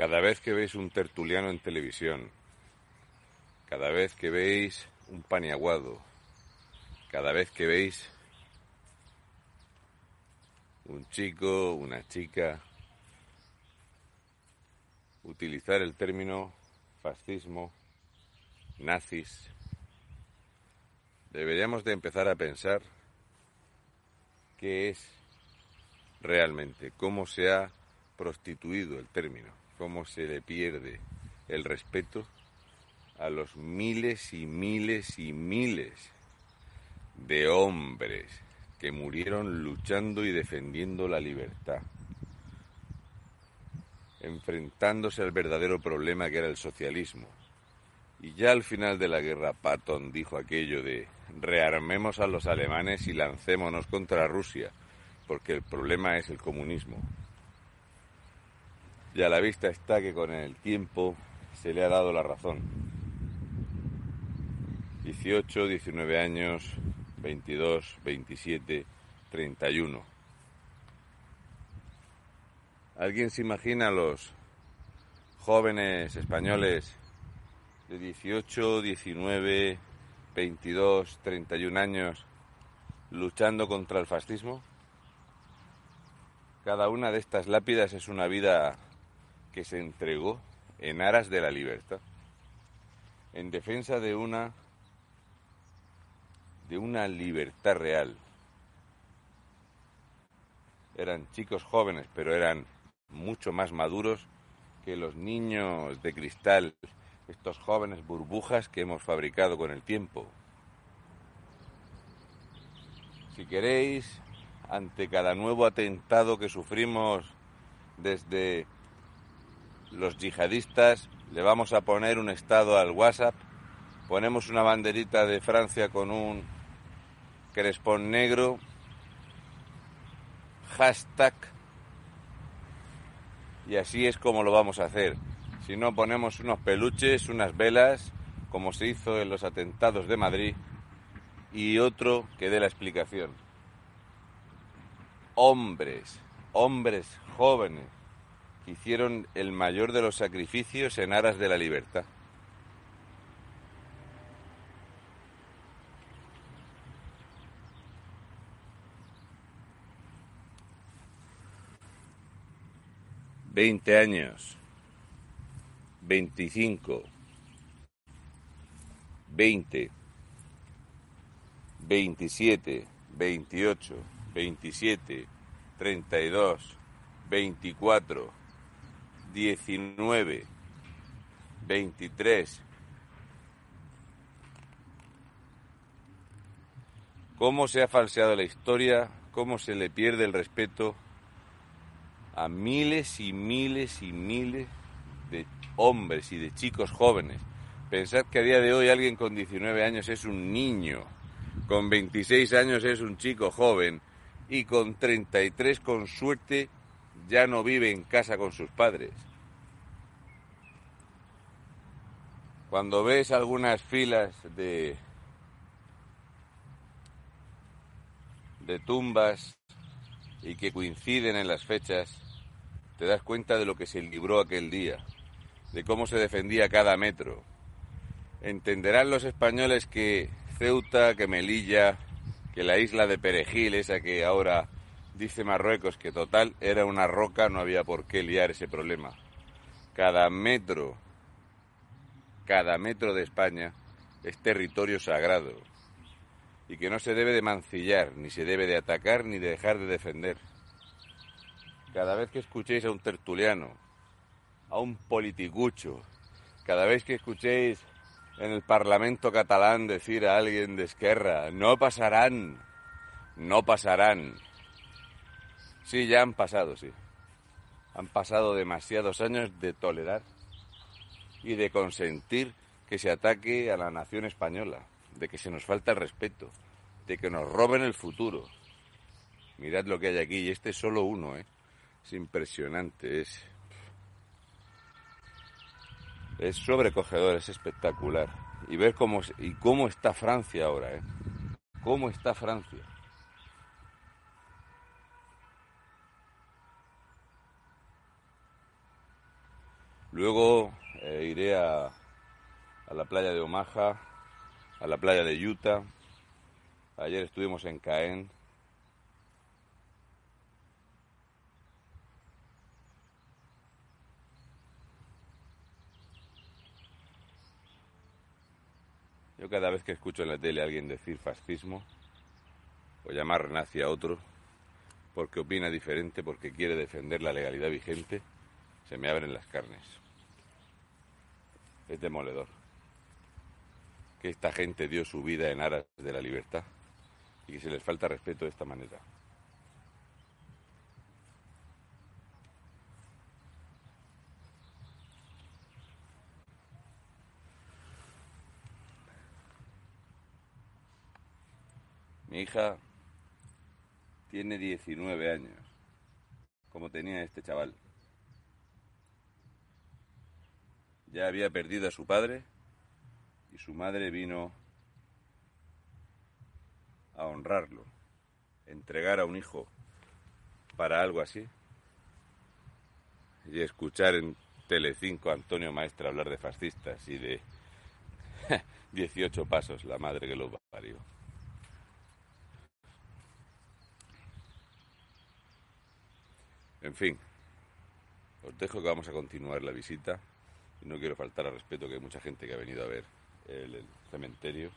Cada vez que veis un tertuliano en televisión, cada vez que veis un paniaguado, cada vez que veis un chico, una chica, utilizar el término fascismo, nazis, deberíamos de empezar a pensar qué es realmente, cómo se ha prostituido el término cómo se le pierde el respeto a los miles y miles y miles de hombres que murieron luchando y defendiendo la libertad, enfrentándose al verdadero problema que era el socialismo. Y ya al final de la guerra, Patton dijo aquello de rearmemos a los alemanes y lancémonos contra Rusia, porque el problema es el comunismo. Y a la vista está que con el tiempo se le ha dado la razón. 18, 19 años, 22, 27, 31. ¿Alguien se imagina a los jóvenes españoles de 18, 19, 22, 31 años luchando contra el fascismo? Cada una de estas lápidas es una vida que se entregó en aras de la libertad, en defensa de una de una libertad real. Eran chicos jóvenes, pero eran mucho más maduros que los niños de cristal, estos jóvenes burbujas que hemos fabricado con el tiempo. Si queréis, ante cada nuevo atentado que sufrimos desde los yihadistas, le vamos a poner un estado al WhatsApp, ponemos una banderita de Francia con un crespón negro, hashtag, y así es como lo vamos a hacer. Si no, ponemos unos peluches, unas velas, como se hizo en los atentados de Madrid, y otro que dé la explicación. Hombres, hombres jóvenes, hicieron el mayor de los sacrificios en aras de la libertad. Veinte años, veinticinco, veinte, veintisiete, veintiocho, veintisiete, treinta y dos, veinticuatro, 19, 23. ¿Cómo se ha falseado la historia? ¿Cómo se le pierde el respeto a miles y miles y miles de hombres y de chicos jóvenes? Pensad que a día de hoy alguien con 19 años es un niño, con 26 años es un chico joven y con 33 con suerte ya no vive en casa con sus padres. Cuando ves algunas filas de, de tumbas y que coinciden en las fechas, te das cuenta de lo que se libró aquel día, de cómo se defendía cada metro. Entenderán los españoles que Ceuta, que Melilla, que la isla de Perejil, esa que ahora Dice Marruecos que total era una roca, no había por qué liar ese problema. Cada metro, cada metro de España es territorio sagrado y que no se debe de mancillar, ni se debe de atacar, ni de dejar de defender. Cada vez que escuchéis a un tertuliano, a un politicucho, cada vez que escuchéis en el Parlamento catalán decir a alguien de Esquerra, no pasarán, no pasarán, Sí, ya han pasado, sí. Han pasado demasiados años de tolerar y de consentir que se ataque a la nación española, de que se nos falta el respeto, de que nos roben el futuro. Mirad lo que hay aquí, y este es solo uno, ¿eh? Es impresionante, es. Es sobrecogedor, es espectacular. Y ver cómo, y cómo está Francia ahora, ¿eh? ¿Cómo está Francia? Luego eh, iré a, la playa de Omaha, a la playa de Utah. Ayer estuvimos en Caen. Yo cada vez que escucho en la tele a alguien decir fascismo o llamar nazi a otro porque opina diferente, porque quiere defender la legalidad vigente, se me abren las carnes. Es demoledor que esta gente dio su vida en aras de la libertad y que se les falta respeto de esta manera. Mi hija tiene 19 años, como tenía este chaval. Ya había perdido a su padre y su madre vino a honrarlo, entregar a un hijo para algo así y escuchar en Telecinco a Antonio Maestre hablar de fascistas y de 18 pasos, la madre que lo parió. En fin, os dejo que vamos a continuar la visita no quiero faltar al respeto que hay mucha gente que ha venido a ver el, el cementerio.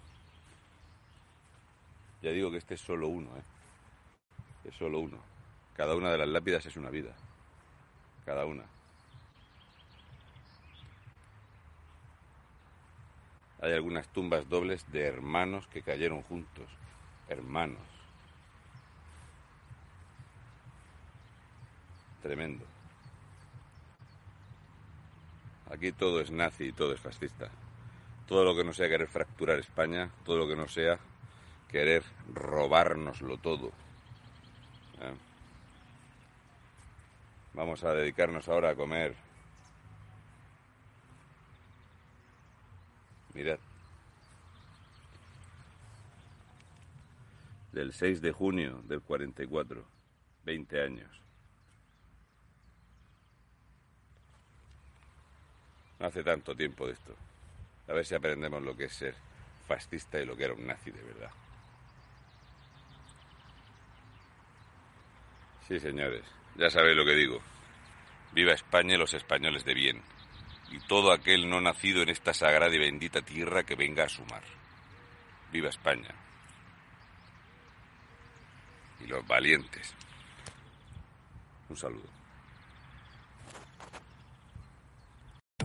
Ya digo que este es solo uno, ¿eh? Es solo uno. Cada una de las lápidas es una vida. Cada una. Hay algunas tumbas dobles de hermanos que cayeron juntos. Hermanos. Tremendo. Aquí todo es nazi y todo es fascista. Todo lo que no sea querer fracturar España, todo lo que no sea querer robárnoslo todo. ¿Eh? Vamos a dedicarnos ahora a comer. Mirad. Del 6 de junio del 44. 20 años. Hace tanto tiempo de esto. A ver si aprendemos lo que es ser fascista y lo que era un nazi de verdad. Sí, señores, ya sabéis lo que digo. Viva España y los españoles de bien. Y todo aquel no nacido en esta sagrada y bendita tierra que venga a sumar. Viva España. Y los valientes. Un saludo.